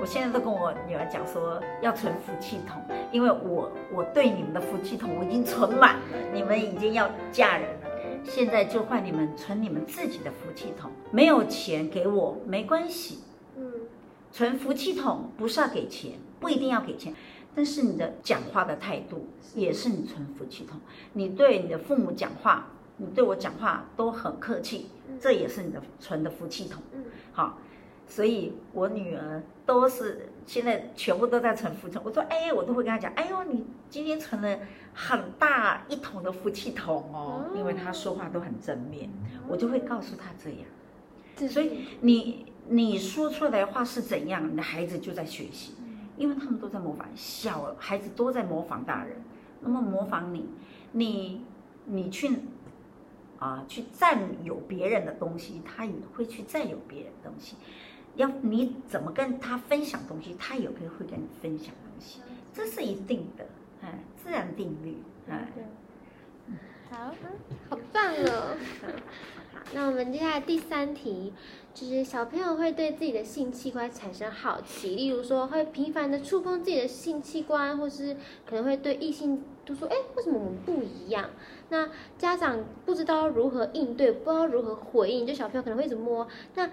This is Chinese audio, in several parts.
我现在都跟我女儿讲说要存福气桶，因为我我对你们的福气桶我已经存满了，你们已经要嫁人了，现在就换你们存你们自己的福气桶，没有钱给我没关系，嗯存福气桶不是要给钱，不一定要给钱，但是你的讲话的态度也是你存福气筒。你对你的父母讲话，你对我讲话都很客气，这也是你的存的福气筒。嗯好，所以我女儿都是现在全部都在存福气。我说，哎，我都会跟她讲，哎呦，你今天存了很大一桶的福气桶哦，因为她说话都很正面，我就会告诉她这样。这所以你你说出来的话是怎样，你的孩子就在学习，因为他们都在模仿，小孩子都在模仿大人，那么模仿你，你你去啊去占有别人的东西，他也会去占有别人的东西。要你怎么跟他分享东西，他也会会跟你分享东西，这是一定的，哎，自然定律，哎。好，好棒哦！好，那我们接下来第三题，就是小朋友会对自己的性器官产生好奇，例如说会频繁的触碰自己的性器官，或是可能会对异性都说，哎，为什么我们不一样？那家长不知道如何应对，不知道如何回应，就小朋友可能会一直摸，那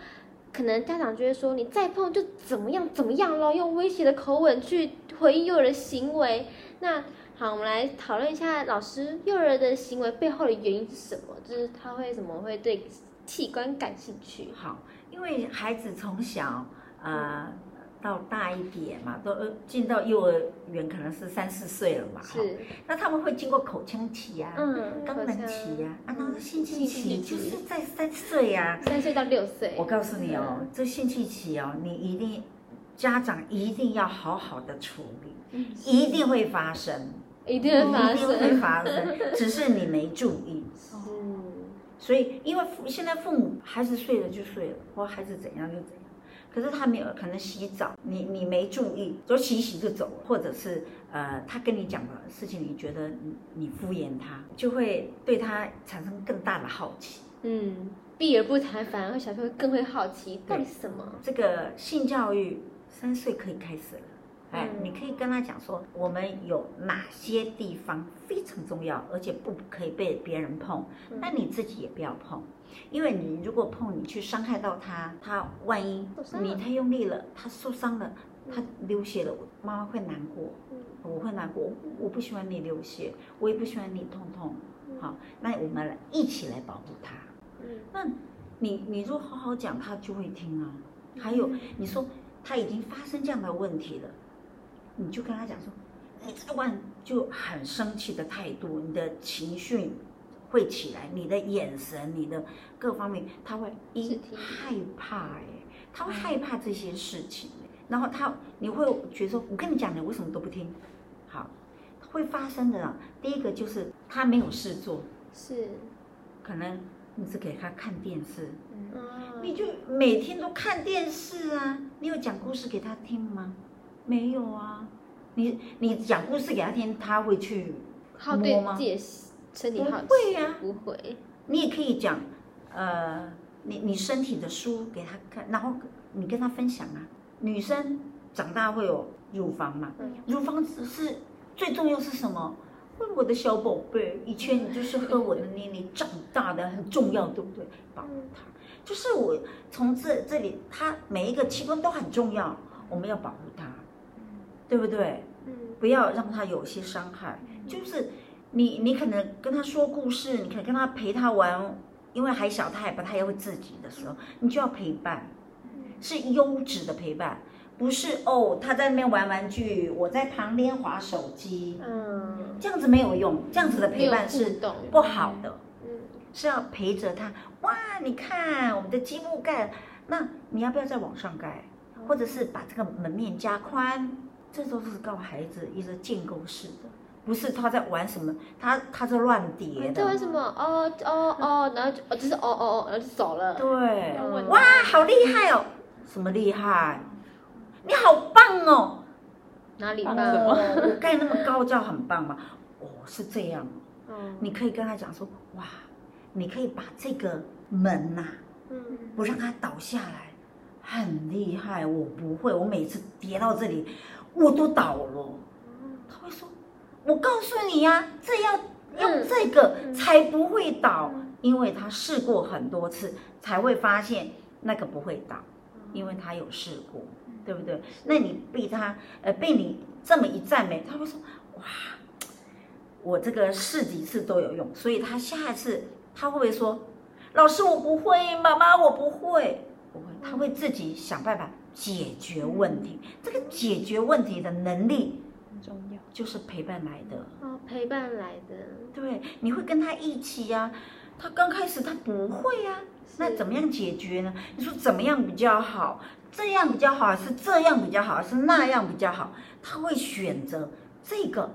可能家长就会说，你再碰就怎么样怎么样咯，用威胁的口吻去回应幼儿的行为，那。好，我们来讨论一下老师幼儿的行为背后的原因是什么？就是他会怎么会对器官感兴趣？好，因为孩子从小呃到大一点嘛，都呃进到幼儿园可能是三四岁了嘛，哈。是，那他们会经过口腔期呀、嗯，肛门期呀、啊，那性器性器期期。就是在三岁呀、三岁到六岁，我告诉你哦，这性器期哦，你一定家长一定要好好的处理，嗯一定会发生，一定会发一定会。发生，只是你没注意。是，所以，因为父现在父母孩子睡了就睡了，或孩子怎样就怎样，可是他没有可能洗澡，你你没注意，就洗洗就走了，或者是呃他跟你讲的事情，你觉得你你敷衍他，就会对他产生更大的好奇。嗯，避而不谈，反而小朋友更会好奇到底什么。这个性教育三岁可以开始了。哎，嗯。你可以跟他讲说，我们有哪些地方非常重要，而且不可以被别人碰，嗯。那你自己也不要碰，因为你如果碰，你去伤害到他，他万一你太用力了，他受伤了，他流血了，我妈妈会难过，嗯。我会难过，我我不喜欢你流血，我也不喜欢你痛痛，嗯。好，那我们来一起来保护他。嗯。那你你如果好好讲，他就会听啊。还有你说他已经发生这样的问题了，你就跟他讲说，你这晚就很生气的态度，你的情绪会起来，你的眼神，你的各方面，他会一害怕哎，他会害怕这些事情，然后他你会觉得说，我跟你讲，你为什么都不听？好，会发生的啊。第一个就是他没有事做，是，可能你是给他看电视，嗯，你就每天都看电视啊？你有讲故事给他听吗？没有啊。你你讲故事给他听，他会去好对摸吗自己的身体好，不会呀不会，你也可以讲，呃，你你身体的书给他看，然后你跟他分享啊。女生长大会有乳房嘛，嗯乳房只是最重要是什么？我的小宝贝，以前你就是喝我的奶奶长大的，很重要，对不对？保护它，就是我从这这里，它每一个器官都很重要，我们要保护它，对不对？嗯不要让他有些伤害。就是你，你可能跟他说故事，你可能跟他陪他玩，因为还小，他也不太会自己的时候，你就要陪伴，是优质的陪伴，不是哦，他在那边玩玩具，我在旁边划手机，嗯，这样子没有用，这样子的陪伴是不好的，嗯是要陪着他。哇，你看我们的积木盖，那你要不要再往上盖，或者是把这个门面加宽？这都是告孩子一个建构式的，不是他在玩什么，他他在乱叠的。这为什么？哦哦哦，然后就哦就是哦哦哦，然后就走了。对哇，好厉害哦！什么厉害？你好棒哦！哪里棒？哦，我盖那么高，叫很棒吗？哦，是这样。嗯你可以跟他讲说，哇，你可以把这个门呐、嗯不让它倒下来，很厉害，我不会，我每次跌到这里，我都倒了。他会说，我告诉你呀，这要用这个才不会倒，因为他试过很多次，才会发现那个不会倒，因为他有试过，对不对？那你被他呃被你这么一赞美，他会说，哇，我这个试几次都有用，所以他下一次他会不会说，老师我不会，妈妈我不会。不会，他会自己想办法解决问题。这个解决问题的能力很重要，就是陪伴来的。哦，陪伴来的。对，你会跟他一起呀。他刚开始他不会呀，那怎么样解决呢？你说怎么样比较好？这样比较好，还是这样比较好，还是那样比较好？他会选择这个，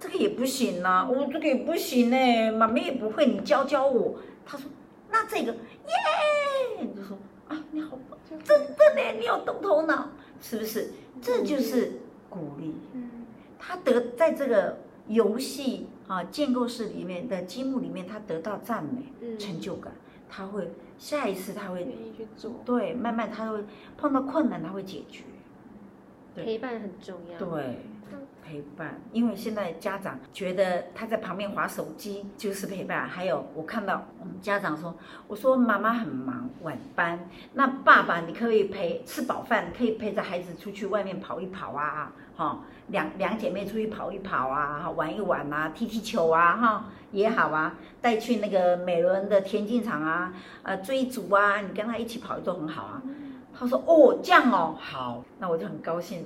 这个也不行呐，我这个也不行呢，妈妈也不会，你教教我。他说，那这个耶。啊，你好棒！真的呢，你有动头脑，是不是？这就是鼓励。嗯，他得在这个游戏啊建构式里面的积木里面，他得到赞美、成就感，他会下一次他会愿意去做。对，慢慢他会碰到困难，他会解决。陪伴很重要。对。陪伴，因为现在家长觉得他在旁边划手机就是陪伴。还有，我看到我们家长说：“我说妈妈很忙，晚班，那爸爸你可以陪吃饱饭，可以陪着孩子出去外面跑一跑啊，哈，两两姐妹出去跑一跑啊，玩一玩啊，踢踢球啊，哈，也好啊，带去那个美伦的田径场啊，呃，追逐啊，你跟他一起跑都很好啊。”他说：“哦，这样哦，好，那我就很高兴。”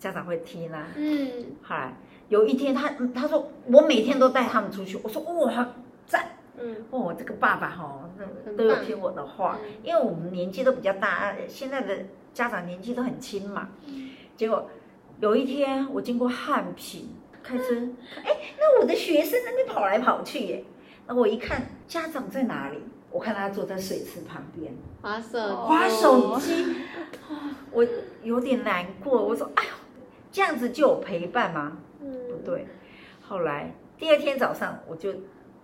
家长会听啦，嗯，后来，有一天他他说我每天都带他们出去，我说哇赞，嗯，哦这个爸爸哈都有听我的话，因为我们年纪都比较大，现在的家长年纪都很轻嘛，结果有一天我经过汉品开车，哎，那我的学生那边跑来跑去耶，那我一看家长在哪里，我看他坐在水池旁边。划手划手机，我有点难过，我说哎呦。这样子就有陪伴吗？嗯，不对。后来第二天早上我就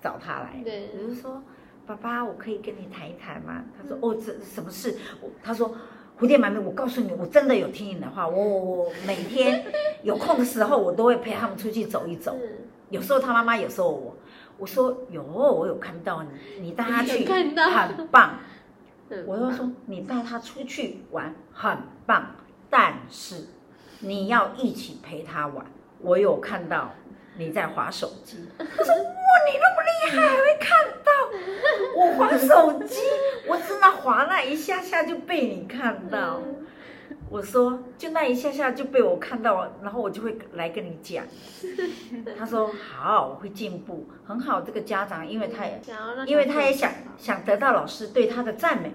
找他来，对，我就说：“爸爸，我可以跟你谈一谈吗？”他说：“哦，这什么事？”我他说：“蝴蝶妈咪，我告诉你，我真的有听你的话。我我每天有空的时候，我都会陪他们出去走一走。有时候他妈妈，有时候我。我说有，我有看到你，你带他去，很棒。我又说你带他出去玩很棒，但是。”你要一起陪他玩，我有看到你在划手机。他说：“哇，你那么厉害，还会看到我划手机？我真的划那一下下就被你看到。”我说：“就那一下下就被我看到了，然后我就会来跟你讲。”他说：“好，我会进步，很好。”这个家长，因为他也，因为他也想想得到老师对他的赞美，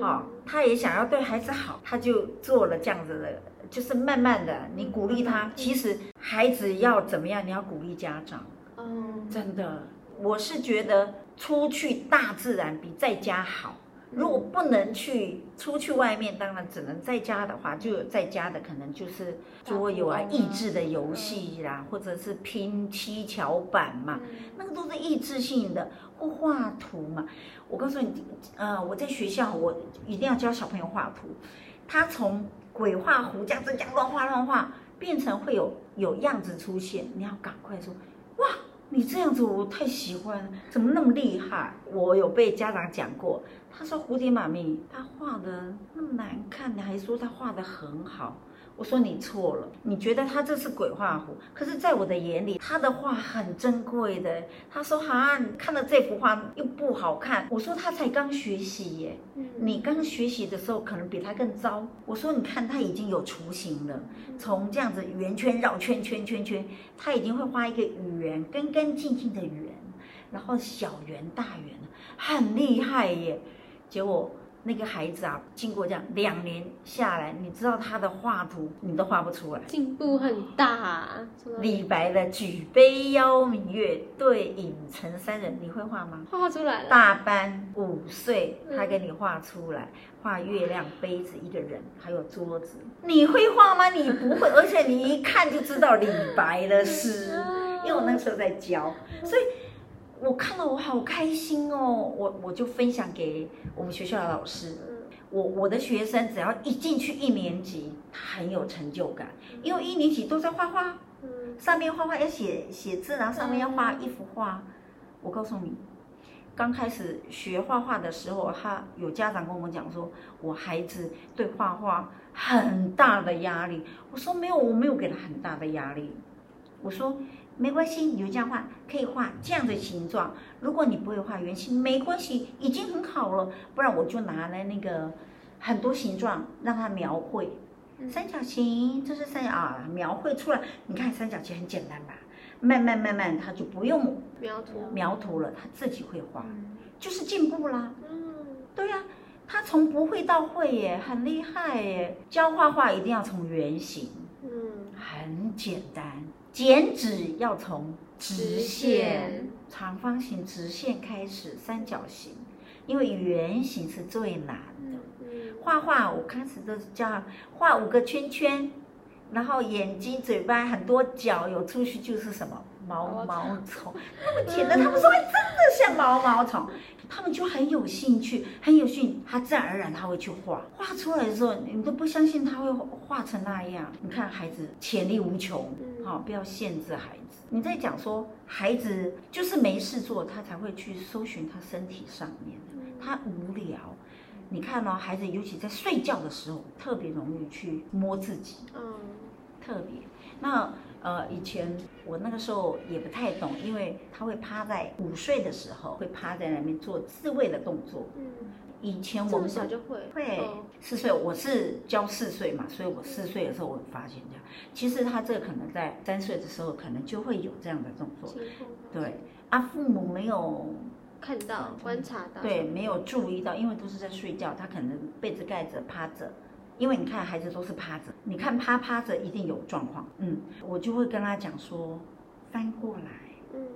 好，他也想要对孩子好，他就做了这样子的。就是慢慢的，你鼓励他。其实孩子要怎么样，你要鼓励家长。哦，真的，我是觉得出去大自然比在家好。如果不能去出去外面，当然只能在家的话，就有在家的可能就是桌游啊、益智的游戏啦，或者是拼七巧板嘛，那个都是益智性的，或画图嘛。我告诉你，呃，我在学校我一定要教小朋友画图，他从。鬼画符这样子，这样乱画乱画，变成会有有样子出现。你要赶快说，哇，你这样子我太喜欢，怎么那么厉害？我有被家长讲过，他说蝴蝶妈咪，他画的那么难看，你还说他画的很好。我说你错了，你觉得他这是鬼画符，可是在我的眼里，他的画很珍贵的。他说哈，你看了这幅画又不好看。我说他才刚学习耶，你刚学习的时候可能比他更糟。我说你看他已经有雏形了，从这样子圆圈绕圈圈圈圈，他已经会画一个圆，干干净净的圆，然后小圆大圆很厉害耶。结果。那个孩子啊，经过这样两年下来，你知道他的画图你都画不出来，进步很大。李白的“举杯邀明月，对影成三人”，你会画吗？画出来了。大班五岁，他给你画出来，画月亮、杯子、一个人，还有桌子。你会画吗？你不会，而且你一看就知道李白的诗，因为我那时候在教，所以。我看了，我好开心哦！我我就分享给我们学校的老师，我我的学生只要一进去一年级，他很有成就感，因为一年级都在画画，上面画画要写写字，然后上面要画一幅画。我告诉你，刚开始学画画的时候，他有家长跟我们讲说，我孩子对画画很大的压力。我说没有，我没有给他很大的压力。我说没关系，你就这样画，可以画这样的形状。如果你不会画圆形，没关系，已经很好了。不然我就拿来那个很多形状让他描绘。三角形，这是三角啊，描绘出来，你看三角形很简单吧？慢慢慢慢，他就不用描图，描图了，他自己会画，嗯就是进步啦。嗯对呀、他从不会到会耶，很厉害耶。教画画一定要从圆形，嗯，很简单。剪纸要从直直线。线、长方形、直线开始，三角形，因为圆形是最难的。嗯画画我开始都是教画五个圈圈，然后眼睛、嘴巴很多角有出去就是什么毛毛虫，那么简单，他们说哎真的像毛毛虫，他们就很有兴趣，很有兴趣，他自然而然他会去画，画出来的时候你都不相信他会画成那样。你看孩子潜力无穷，不要限制孩子。你在讲说孩子就是没事做，他才会去搜寻他身体上面的，他无聊。你看哦，孩子尤其在睡觉的时候，特别容易去摸自己，嗯特别。那呃，以前我那个时候也不太懂，因为他会趴在午睡的时候，会趴在那边做自慰的动作。嗯，以前我们小就会，四岁，我是教四岁嘛，所以我四岁的时候我发现这样。其实他这个可能在三岁的时候，可能就会有这样的动作。对啊，父母没有看到观察到，对，没有注意到，因为都是在睡觉，他可能被子盖着趴着。因为你看孩子都是趴着，你看趴趴着一定有状况。嗯，我就会跟他讲说，翻过来，嗯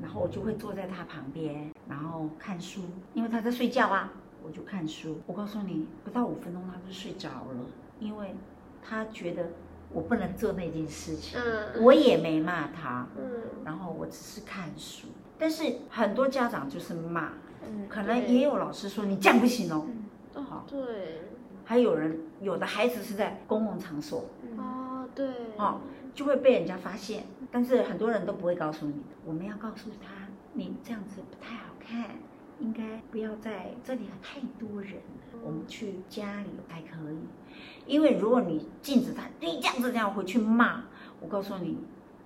然后我就会坐在他旁边，然后看书，因为他在睡觉啊，我就看书。我告诉你，不到五分钟他就睡着了，因为他觉得我不能做那件事情，嗯。我也没骂他，嗯。然后我只是看书。但是很多家长就是骂，嗯，可能也有老师说你这样不行哦。对，还有人有的孩子是在公共场所。哦对，哦，就会被人家发现，但是很多人都不会告诉你。的。我们要告诉他，你这样子不太好看，应该不要在这里太多人了，我们去家里才可以。因为如果你禁止他，你这样子这样回去骂，我告诉你，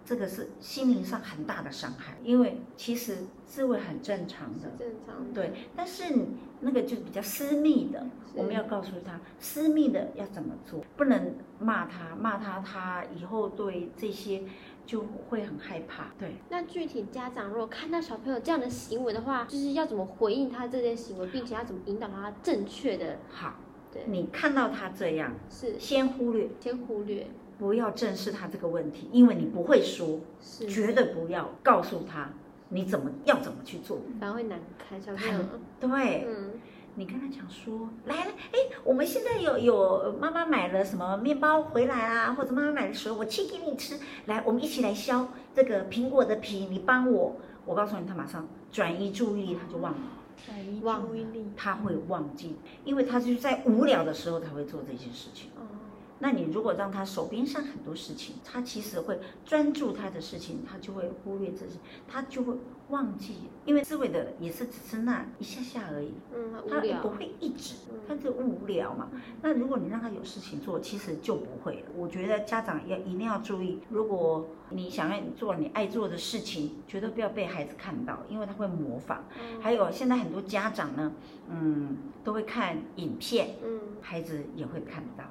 这个是心灵上很大的伤害。因为其实自慰很正常的，正常，对，但是你那个就比较私密的，我们要告诉他私密的要怎么做，不能骂他，骂他他以后对这些就会很害怕。对，那具体家长如果看到小朋友这样的行为的话，就是要怎么回应他这件行为，并且要怎么引导他正确的，好，对，你看到他这样，是。先忽略，先忽略，不要正视他这个问题，因为你不会说，是，绝对不要告诉他你怎么要怎么去做。反而会难堪，小朋友，对，嗯，你跟他讲说，来来，哎，我们现在有有妈妈买了什么面包回来啊，或者妈妈买的水，我切给你吃。来，我们一起来削这个苹果的皮，你帮我。我告诉你，他马上转移注意力，他就忘了，转移注意力。他会忘记，因为他就是在无聊的时候才会做这些事情。哦，那你如果让他手边上很多事情，他其实会专注他的事情，他就会忽略这些，他就会忘记，因为思维的也是只是那一下下而已。嗯，他不，会一直嗯，他就无聊嘛。那如果你让他有事情做，其实就不会了。我觉得家长要一定要注意，如果你想要做你爱做的事情，绝对不要被孩子看到，因为他会模仿。嗯还有现在很多家长呢，嗯，都会看影片，嗯，孩子也会看到。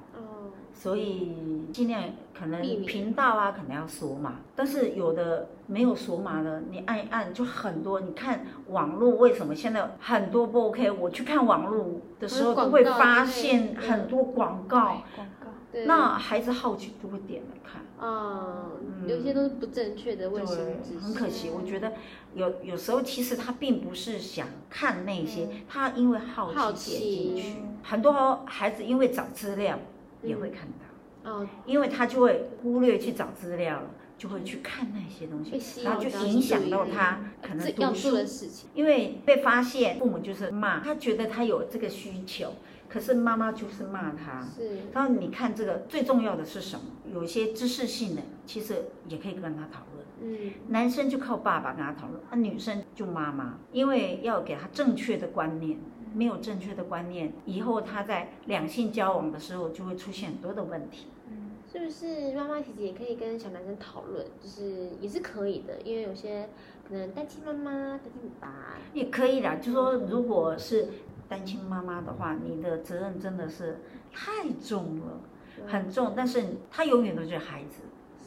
哦，所以尽量可能频道啊，可能要锁码，但是有的没有锁码的，你按一按就很多。你看网络为什么现在很多不 OK？我去看网络的时候都会发现很多广告，广告，对，那孩子好奇就会点来看。嗯，嗯有些都是不正确的卫生知，识，很可惜。我觉得有有时候其实他并不是想看那些，他因为好好奇点进去。很多孩子因为找资料也会看到。哦，因为他就会忽略去找资料了，就会去看那些东西，然后就影响到他可能读书的。事情，因为被发现，父母就是骂他，觉得他有这个需求，可是妈妈就是骂他。是，然后你看这个最重要的是什么？有一些知识性的，其实也可以跟他讨论。嗯，男生就靠爸爸跟他讨论，啊，女生就妈妈，因为要给他正确的观念。没有正确的观念，以后他在两性交往的时候就会出现很多的问题。嗯，是不是妈妈其实也可以跟小男生讨论，就是也是可以的，因为有些可能单亲妈妈、单亲爸爸也可以啦。就说如果是单亲妈妈的话，你的责任真的是太重了，很重。但是他永远都是孩子，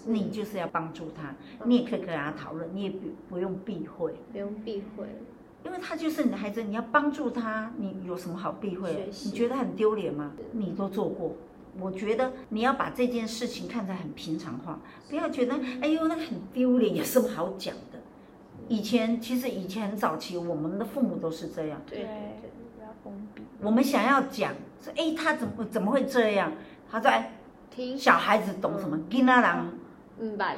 你就是要帮助他，你也可以跟他讨论，你也不不用避讳，不用避讳。因为他就是你的孩子，你要帮助他，你有什么好避讳？你觉得很丢脸吗？你都做过，我觉得你要把这件事情看得很平常化，不要觉得哎呦那个很丢脸，有什么好讲的？以前其实以前很早期，我们的父母都是这样，对，不要封闭。我们想要讲说，哎，他怎么怎么会这样？他说，哎，听小孩子懂什么？跟他讲，明白。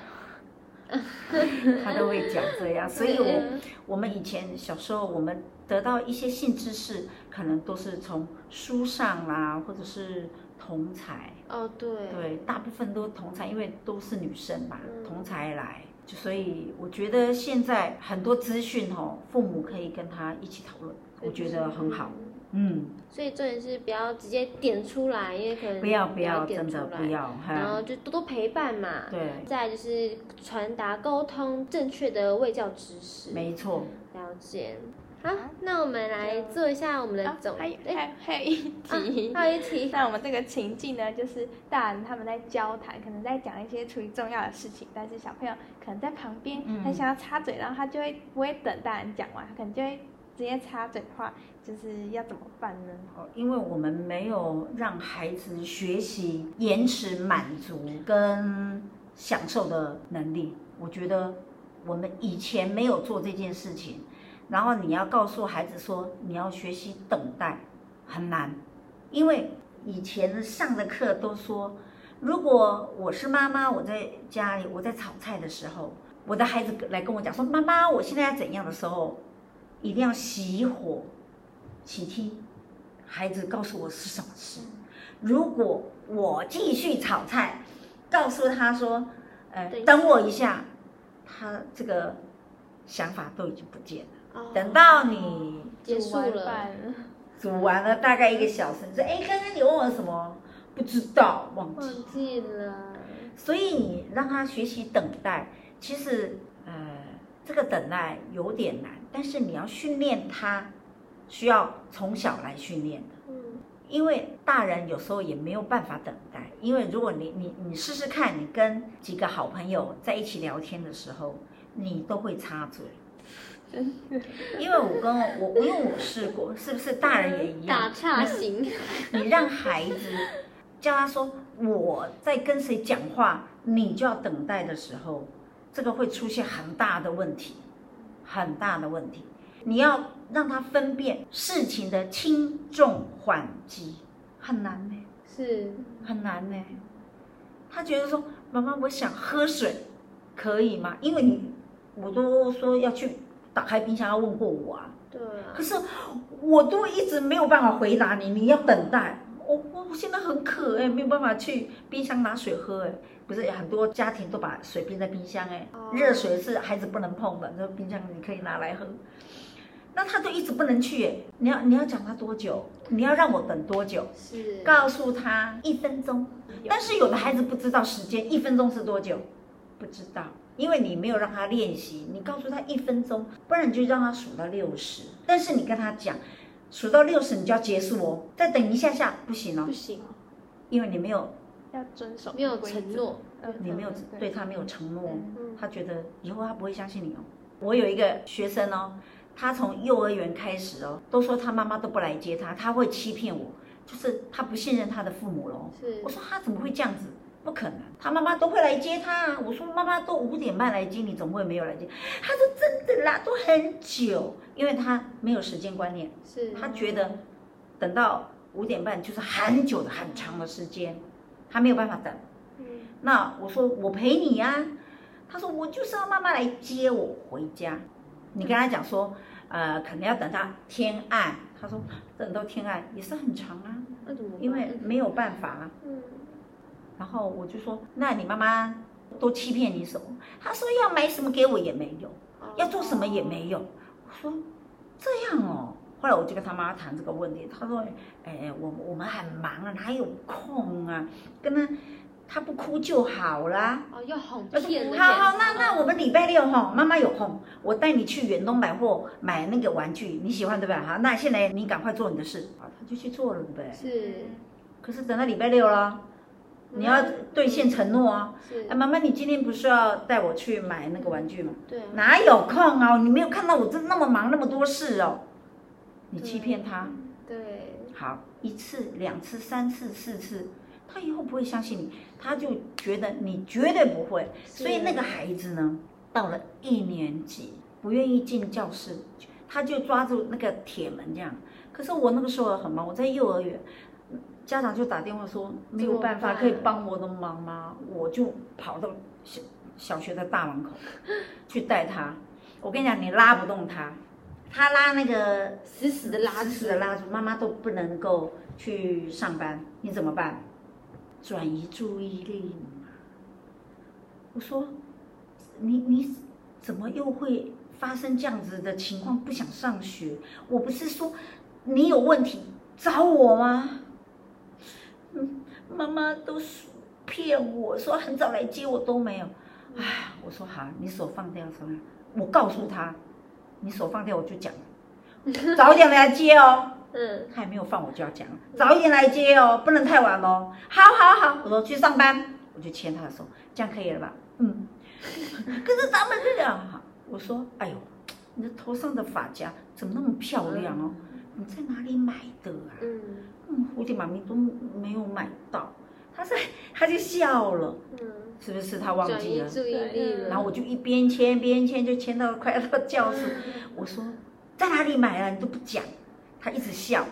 他都会讲这样，所以我我们以前小时候，我们得到一些性知识，可能都是从书上啦，或者是同才。哦，对。对，大部分都同才，因为都是女生嘛，同才来，所以我觉得现在很多资讯哦，父母可以跟他一起讨论，我觉得很好。嗯，所以重点是不要直接点出来，因为可能不要不要真的不要，然后就多多陪伴嘛。对，再就是传达沟通正确的卫教知识。没错，了解。好，那我们来做一下我们的总。还有还还有一题，还有一题。那我们这个情境呢，就是大人他们在交谈，可能在讲一些处于重要的事情，但是小朋友可能在旁边，他想要插嘴，然后他就会不会等大人讲完，他可能就会。直接插嘴的话，就是要怎么办呢？哦，因为我们没有让孩子学习延迟满足跟享受的能力。我觉得我们以前没有做这件事情，然后你要告诉孩子说你要学习等待，很难。因为以前上的课都说，如果我是妈妈，我在家里我在炒菜的时候，我的孩子来跟我讲说妈妈，我现在要怎样的时候。一定要熄火，请听孩子告诉我是什么事。如果我继续炒菜，告诉他说：“呃，等我一下。”他这个想法都已经不见了。等到你结束了，煮完了大概一个小时，你说：“哎，刚刚你问我什么？不知道，忘记忘记了。”所以你让他学习等待，其实呃，这个等待有点难。但是你要训练他，需要从小来训练的。嗯，因为大人有时候也没有办法等待。因为如果你你你试试看，你跟几个好朋友在一起聊天的时候，你都会插嘴。因为我跟我因为我试过，是不是大人也一样？打岔型。你让孩子叫他说我在跟谁讲话，你就要等待的时候，这个会出现很大的问题。很大的问题，你要让他分辨事情的轻重缓急，很难呢，是很难呢。他觉得说，妈妈，我想喝水，可以吗？因为你，我都说要去打开冰箱，要问过我啊。对啊。可是我都一直没有办法回答你，你要等待。我我我现在很渴哎，没有办法去冰箱拿水喝哎。不是很多家庭都把水冰在冰箱哎，热水是孩子不能碰的，那冰箱你可以拿来喝。那他都一直不能去哎，你要你要讲他多久？你要让我等多久？是告诉他一分钟。但是有的孩子不知道时间，一分钟是多久？不知道，因为你没有让他练习。你告诉他一分钟，不然你就让他数到六十。但是你跟他讲，数到六十你就要结束哦，再等一下下不行哦，不行，因为你没有。要遵守，没有承诺，你没有对他没有承诺，他觉得以后他不会相信你哦。我有一个学生哦，他从幼儿园开始哦，都说他妈妈都不来接他，他会欺骗我，就是他不信任他的父母喽。是，我说他怎么会这样子？不可能，他妈妈都会来接他啊。我说妈妈都五点半来接你，怎么会没有来接？他说真的啦，都很久，因为他没有时间观念，是他觉得等到五点半就是很久的很长的时间。他没有办法等，那我说我陪你呀，他说我就是要妈妈来接我回家。你跟他讲说，呃，可能要等到天暗。他说等到天暗也是很长啊。那怎么？因为没有办法。嗯，然后我就说，那你妈妈都欺骗你什么？他说要买什么给我也没有，哦要做什么也没有。我说这样哦。后来我就跟他妈谈这个问题，他说，哎，我我们很忙啊，哪有空啊？跟他。他不哭就好啦。哦，要哄骗好好，那那我们礼拜六哈，妈妈有空，我带你去远东百货买那个玩具，你喜欢对吧？好，那现在你赶快做你的事，啊，他就去做了，对不对？是可是等到礼拜六了，你要兑现承诺啊！是哎，，妈妈，你今天不是要带我去买那个玩具吗？对啊，哪有空啊？你没有看到我这那么忙那么多事哦？你欺骗他，对，好，一次、两次、三次、四次，他以后不会相信你，他就觉得你绝对不会。所以那个孩子呢，到了一年级，不愿意进教室，他就抓住那个铁门这样。可是我那个时候很忙，我在幼儿园，家长就打电话说没有办法，可以帮我的忙吗？我就跑到小小学的大门口去带他。我跟你讲，你拉不动他，他拉那个死死的拉死住，死的拉住，妈妈都不能够去上班，你怎么办？转移注意力。我说，你你怎么又会发生这样子的情况？不想上学？我不是说你有问题找我吗？嗯，妈妈都骗我说很早来接我都没有。哎，我说好，你手放掉，手放掉。我告诉他，你手放掉，我就讲了，早一点来接哦。嗯，他还没有放，我就要讲，早一点来接哦，不能太晚哦。好好好，我说去上班，我就牵他的手，这样可以了吧？嗯。可是咱们这样哈，我说，哎呦，你的头上的发夹怎么那么漂亮哦？你在哪里买的啊？嗯嗯，蝴蝶妈咪都没有买到。他说，他就笑了，嗯，是不是他忘记了？移注意力了，然后我就一边牵边牵，就牵到快要到教室。我说在哪里买啊？你都不讲。他一直笑，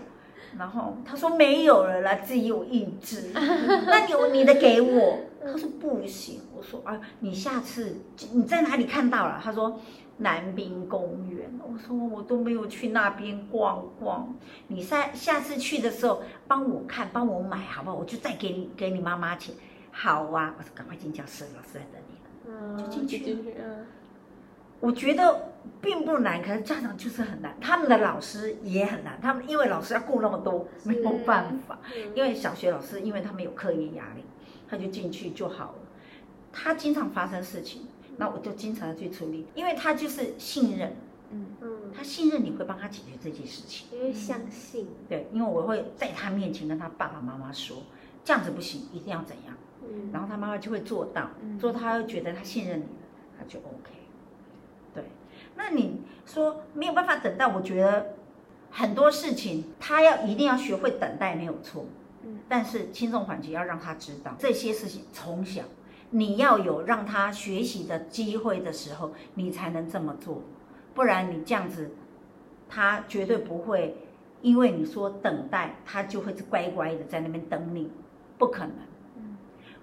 然后他说没有了啦，自己有一只。那你有你的给我？他说不行。我说啊，你下次你在哪里看到了？他说南滨公园。我说我都没有去那边逛逛。你下下次去的时候帮我看，帮我买好不好？我就再给你给你妈妈钱。好啊，我说赶快进教室，老师在等你。嗯，就进去进去，嗯，我觉得并不难，可是家长就是很难，他们的老师也很难，他们因为老师要顾那么多，没有办法。嗯因为小学老师，因为他们有课业压力，他就进去就好了。他经常发生事情，那我就经常去处理，因为他就是信任，嗯嗯，他信任你会帮他解决这件事情。因为相信，对，因为我会在他面前跟他爸爸妈妈说，这样子不行，一定要怎样，嗯，然后他妈妈就会做到，嗯做到他会觉得他信任你了，他就 OK。对，那你说没有办法等待，我觉得很多事情他要一定要学会等待没有错，嗯，但是轻重缓急要让他知道这些事情，从小你要有让他学习的机会的时候，你才能这么做，不然你这样子，他绝对不会因为你说等待，他就会乖乖的在那边等你，不可能。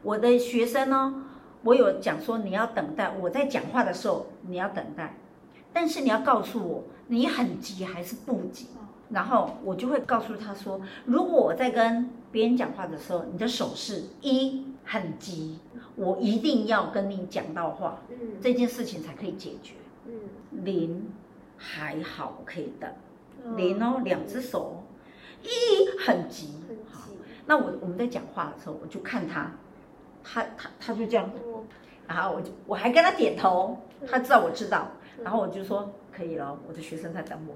我的学生呢，我有讲说你要等待，我在讲话的时候你要等待，但是你要告诉我你很急还是不急，然后我就会告诉他说，如果我在跟别人讲话的时候，你的手势一很急，我一定要跟你讲到话，嗯。这件事情才可以解决。嗯，零还好可以等，嗯零哦，两只手，一很急，很好急，那我我们在讲话的时候，我就看他，他他他就这样，我然后我就我还跟他点头，他知道我知道，嗯。然后我就说可以了，我的学生在等我。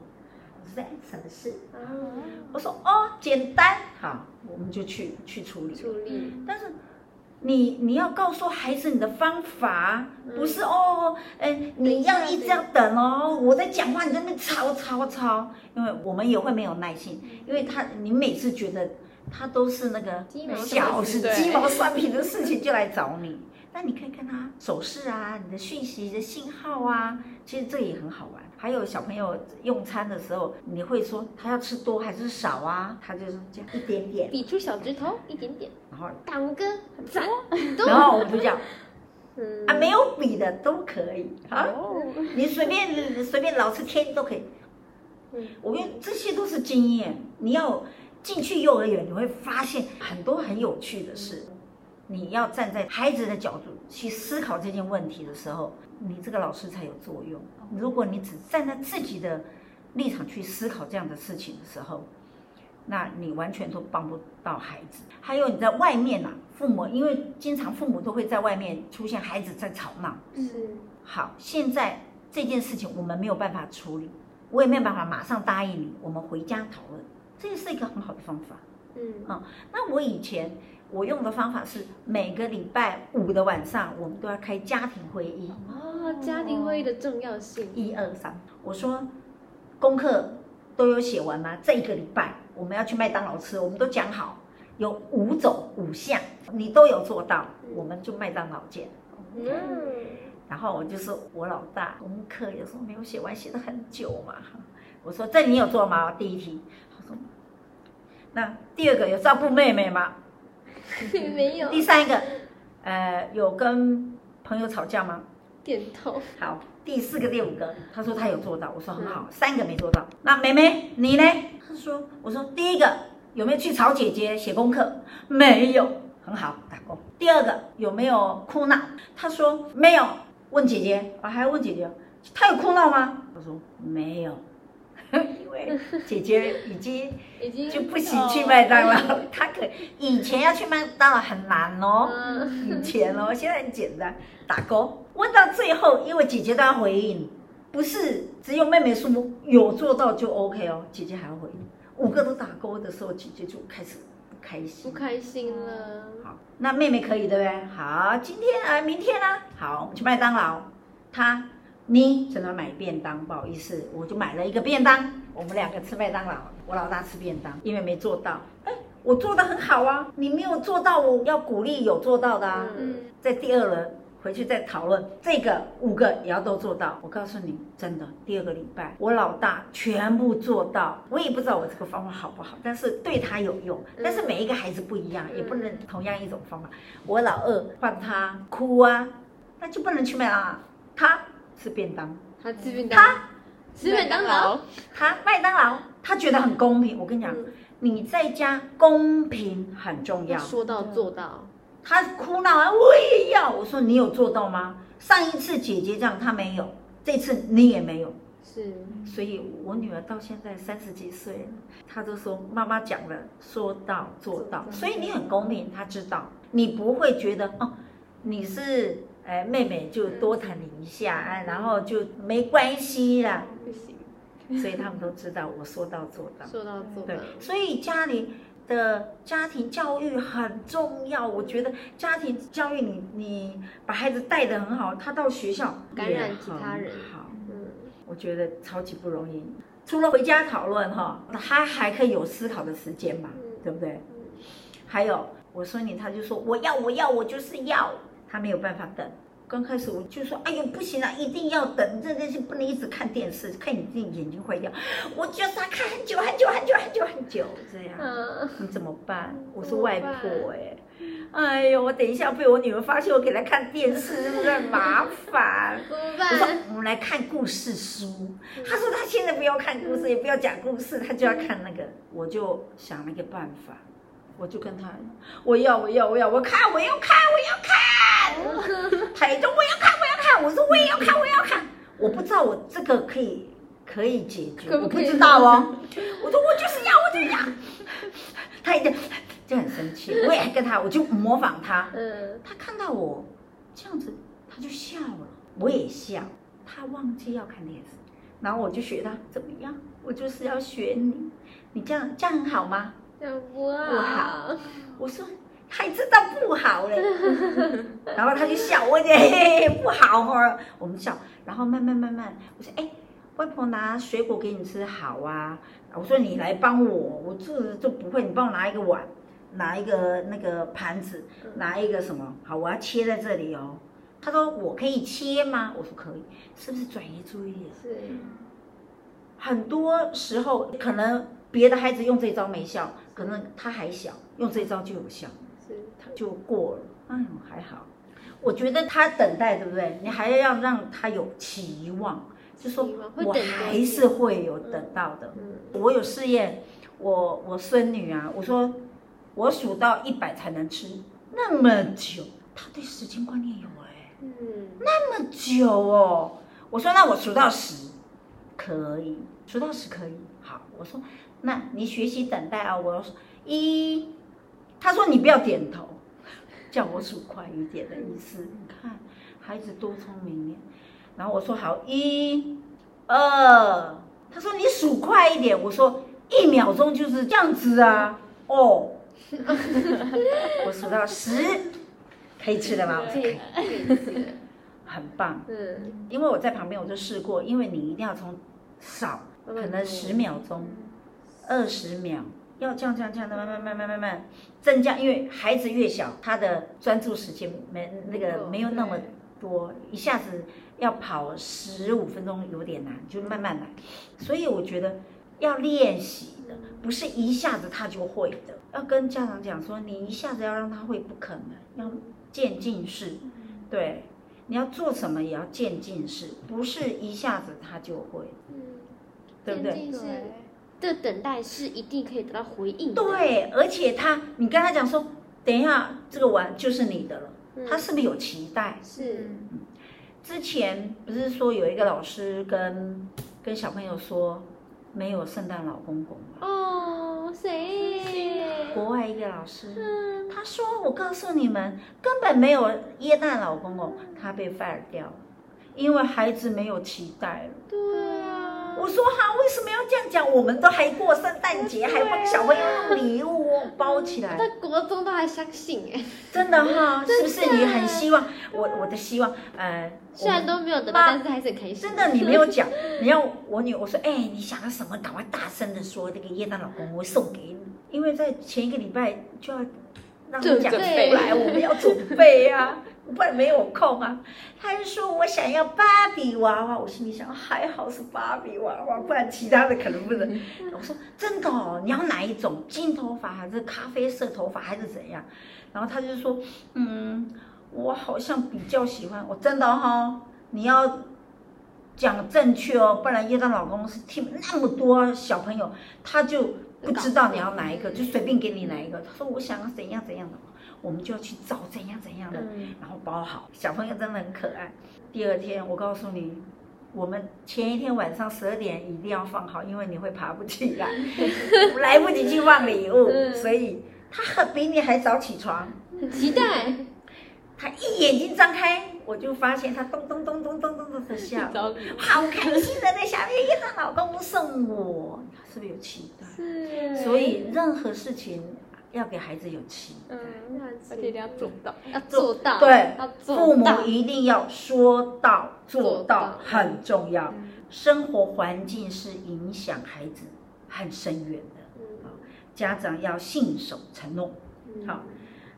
我说在什么事？啊，我说哦，简单，好，我们就去去处理。处理，但是你你要告诉孩子你的方法，嗯。不是哦，哎，你要一直要等哦，我在讲话，你在那边吵吵吵，因为我们也会没有耐心，因为他你每次觉得他都是那个小事鸡毛蒜皮的事情就来找你，那你可以看他手势啊，你的讯息的信号啊，其实这也很好玩。还有小朋友用餐的时候，你会说他要吃多还是少啊？他就是这样。一点点，比出小指头一点点，然后大拇哥赞，多，然后我们就讲嗯。啊，没有比的都可以。啊，哦，你随便随便老师添都可以。嗯。我跟你这些都是经验，你要进去幼儿园，你会发现很多很有趣的事。你要站在孩子的角度去思考这件问题的时候，你这个老师才有作用。如果你只站在自己的立场去思考这样的事情的时候，那你完全都帮不到孩子。还有你在外面呐、父母因为经常父母都会在外面出现孩子在吵闹。是，好，现在这件事情我们没有办法处理，我也没有办法马上答应你，我们回家讨论，这也是一个很好的方法。嗯那我以前我用的方法是每个礼拜五的晚上，我们都要开家庭会议，哦，家庭会议的重要性，一二三。我说功课都有写完吗？这一个礼拜我们要去麦当劳吃，我们都讲好，有五种五项，你都有做到，我们就麦当劳见。嗯，然后我就说我老大功课有时候没有写完，写的很久嘛。我说这你有做吗？第一题，他说。那第二个有照顾妹妹吗？没有第三个，呃，有跟朋友吵架吗？点头，好，第四个、第五个，他说他有做到，我说很好，三个没做到。那妹妹你呢？他说，我说第一个有没有去吵姐姐写功课？没有，很好，打勾。第二个有没有哭闹？他说没有。问姐姐，我还要问姐姐，他有哭闹吗？我说没有，因为姐姐已经已经就不行去麦当劳，她可以前要去麦当劳很难哦。嗯以前哦，现在很简单，打勾。问到最后，因为姐姐都要回应，不是只有妹妹说有做到就 OK 哦，姐姐还要回应。五个都打勾的时候，姐姐就开始不开心。不开心了，好，那妹妹可以对不对？好，今天啊，明天呢、好，我们去麦当劳。她你只能买便当，不好意思，我就买了一个便当，我们两个吃麦当劳，我老大吃便当，因为没做到。哎，我做的很好啊，你没有做到，我要鼓励有做到的啊。嗯在第二轮回去再讨论这个五个也要都做到。我告诉你，真的，第二个礼拜我老大全部做到。我也不知道我这个方法好不好，但是对他有用。但是每一个孩子不一样，也不能同样一种方法。我老二换他哭啊，那就不能去麦当劳，他吃便当，他吃便当，他吃麦当劳，他麦当劳，他觉得很公平。我跟你讲，嗯你在家公平很重要。说到做到，他哭闹啊，我也要。我说你有做到吗？上一次姐姐这样，他没有，这次你也没有。是，所以我女儿到现在三十几岁了，她都说妈妈讲了，说到做到。所以你很公平，她知道，你不会觉得哦，你是哎妹妹就多疼你一下，哎，然后就没关系啦。不行，所以他们都知道我说到做到。说到做到对，，所以家里的家庭教育很重要。我觉得家庭教育你，你把孩子带得很好，他到学校感染也其他人好，嗯，我觉得超级不容易。除了回家讨论哈，他还可以有思考的时间嘛，嗯对不对？还有我说你，他就说我要我要我就是要，他没有办法等。刚开始我就说，哎呦不行啊，一定要等，这件事不能一直看电视，看你自己眼睛坏掉。我就是要看很久很久很久很久很久这样。嗯，你怎么办？我是外婆哎、哎呦，我等一下被我女儿发现我给她看电视，是不是很麻烦？怎么办我说办？我们来看故事书。她说她现在不要看故事，也不要讲故事，她就要看那个。我就想了一个办法，我就跟他，我要我要我要我看我要看我要看，台中我要看我要看，我说我也要看我要看，我不知道我这个可以可以解决，我不知道哦。我说我就是要我就要，他一定就很生气，我也跟他，我就模仿他。嗯，他看到我这样子，他就笑了，我也笑。他忘记要看电视，然后我就学他怎么样？我就是要学你，你这样这样很好吗？不好，我说还知道不好嘞，然后他就笑，我也嘿嘿嘿不好哦，我们笑，然后慢慢慢慢，我说哎，外婆拿水果给你吃好啊，我说你来帮我，我这就不会，你帮我拿一个碗，拿一个那个盘子，拿一个什么，好，我要切在这里哦。他说我可以切吗？我说可以，是不是转移注意力了？是，很多时候可能别的孩子用这招没效，可能他还小，用这招就有效，是，他就过了。哎呦，还好。我觉得他等待，对不对？你还要让他有期望，就说我还是会有等到的。嗯，我有试验，我我孙女啊，我说我数到一百才能吃，那么久，她对时间观念有哎、嗯，那么久哦。我说那我数到十，可以，数到十可以。好，我说那你学习等待啊。我说一，他说你不要点头，叫我数快一点的意思。你看孩子多聪明呀。然后我说好，一、二，他说你数快一点。我说一秒钟就是这样子啊。哦，我数到十，可以吃了吗？我说 可以，很棒。嗯，因为我在旁边我就试过，因为你一定要从少，可能十秒钟、二十秒，要这样这样这样的慢慢慢慢慢慢增加，因为孩子越小，他的专注时间没那个没有那么多，一下子要跑十五分钟有点难，就慢慢来。所以我觉得要练习的，不是一下子他就会的。要跟家长讲说，你一下子要让他会不可能，要渐进式，对。你要做什么也要渐进式，不是一下子他就会，嗯，对不对？渐进式这等待是一定可以得到回应的。对，而且他，你跟他讲说，等一下这个碗就是你的了，嗯他是不是有期待？是，之前不是说有一个老师跟跟小朋友说，没有圣诞老公公吗？哦，谁？国外一个老师，嗯，他说我告诉你们，根本没有耶诞老公公，他被 fire 掉了，因为孩子没有期待了。对啊，我说哈，为什么要这样讲？我们都还过圣诞节，还帮小朋友用礼物包起来，在国中都还相信哎，真的哈，是不是？你很希望我我的希望，呃，虽然都没有得到，但是还是很开心。真的你没有讲，你要我女，我说，哎，你想要什么？赶快大声的说，那个耶诞老公我送给你，因为在前一个礼拜就要让你讲出准来，我们要准备啊，不然没有空啊。他就说我想要芭比娃娃，我心里想还好是芭比娃娃，不然其他的可能不能。我说真的哦，你要哪一种？金头发还是咖啡色头发还是怎样？然后他就说，嗯，我好像比较喜欢，我真的哈、你要讲正确哦，不然叶丹老公是听那么多小朋友，他就不知道你要哪一个，就随便给你哪一个。他说我想要怎样怎样的，我们就要去找怎样怎样的，嗯然后包好。小朋友真的很可爱。第二天我告诉你。我们前一天晚上十二点一定要放好，因为你会爬不起来，来不及去放礼物，嗯所以他很比你还早起床。很期待，他一眼睛张开，我就发现他咚咚咚咚咚咚咚的笑，找礼物好开心的在下面，耶，她老公送我，是不是有期待？是所以任何事情要给孩子有期。待。嗯，而且一定要做到。要做到，对要做父母一定要说到做做到。到，很重要。嗯。生活环境是影响孩子很深远的，嗯。家长要信守承诺。嗯。好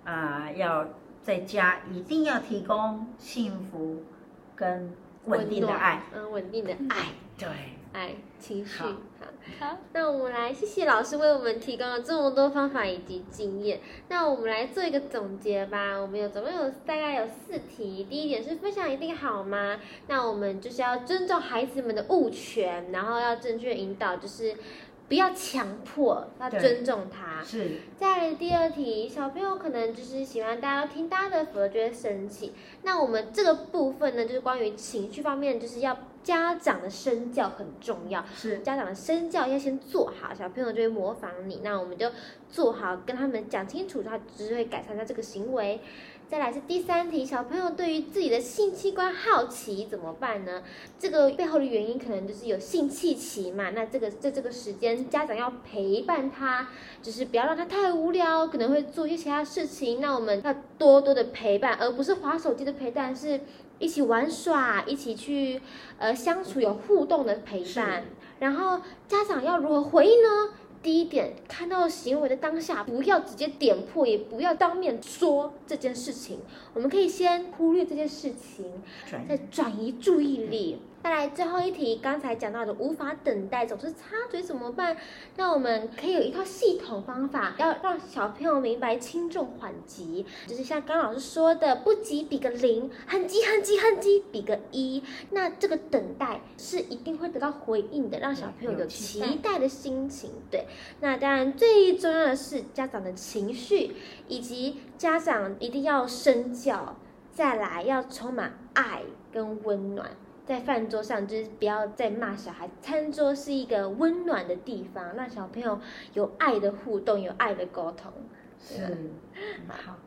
啊、要在家一定要提供幸福跟稳定的爱。，嗯，稳定的爱，对，爱情绪。好好，那我们来谢谢老师为我们提供了这么多方法以及经验。那我们来做一个总结吧。我们有总共有大概有四题。第一点是分享一定好吗？那我们就是要尊重孩子们的物权，然后要正确引导，就是不要强迫，要尊重他。是再来第二题，小朋友可能就是喜欢大家都听大家的，否则就会生气。那我们这个部分呢，就是关于情绪方面，就是要家长的身教很重要。是，家长的身教要先做好，小朋友就会模仿你。那我们就做好，跟他们讲清楚，他只会改善他这个行为。再来是第三题，小朋友对于自己的性器官好奇怎么办呢？这个背后的原因可能就是有性器期嘛。那这个在这个时间，家长要陪伴他，就是不要让他太无聊，可能会做一些其他事情。那我们要多多的陪伴，而不是划手机的陪伴，是一起玩耍，一起去呃相处有互动的陪伴。然后家长要如何回应呢？第一点，看到行为的当下，不要直接点破，也不要当面说这件事情。我们可以先忽略这件事情，转再转移注意力。再来最后一题，刚才讲到的无法等待，总是插嘴怎么办？那我们可以有一套系统方法，要让小朋友明白轻重缓急，就是像刚老师说的，不急比个零，很急很急很急比个一。那这个等待是一定会得到回应的，让小朋友有期待的心情。对，那当然最重要的是家长的情绪，以及家长一定要身教，再来要充满爱跟温暖。在饭桌上，就是不要再骂小孩。餐桌是一个温暖的地方，让小朋友有爱的互动，有爱的沟通。是，好，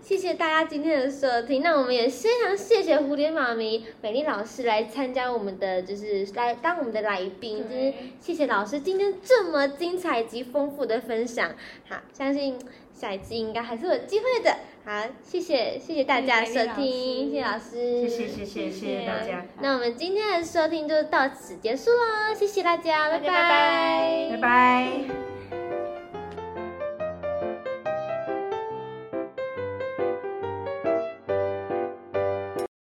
谢谢大家今天的收听。那我们也非常谢谢蝴蝶妈咪、美丽老师来参加我们的，就是来当我们的来宾。就是谢谢老师今天这么精彩及丰富的分享。好，相信下一次应该还是有机会的。好，谢谢谢谢大家收听，谢谢老师，谢谢谢谢谢谢大家。那我们今天的收听就到此结束喽，谢谢大家，拜拜拜拜拜。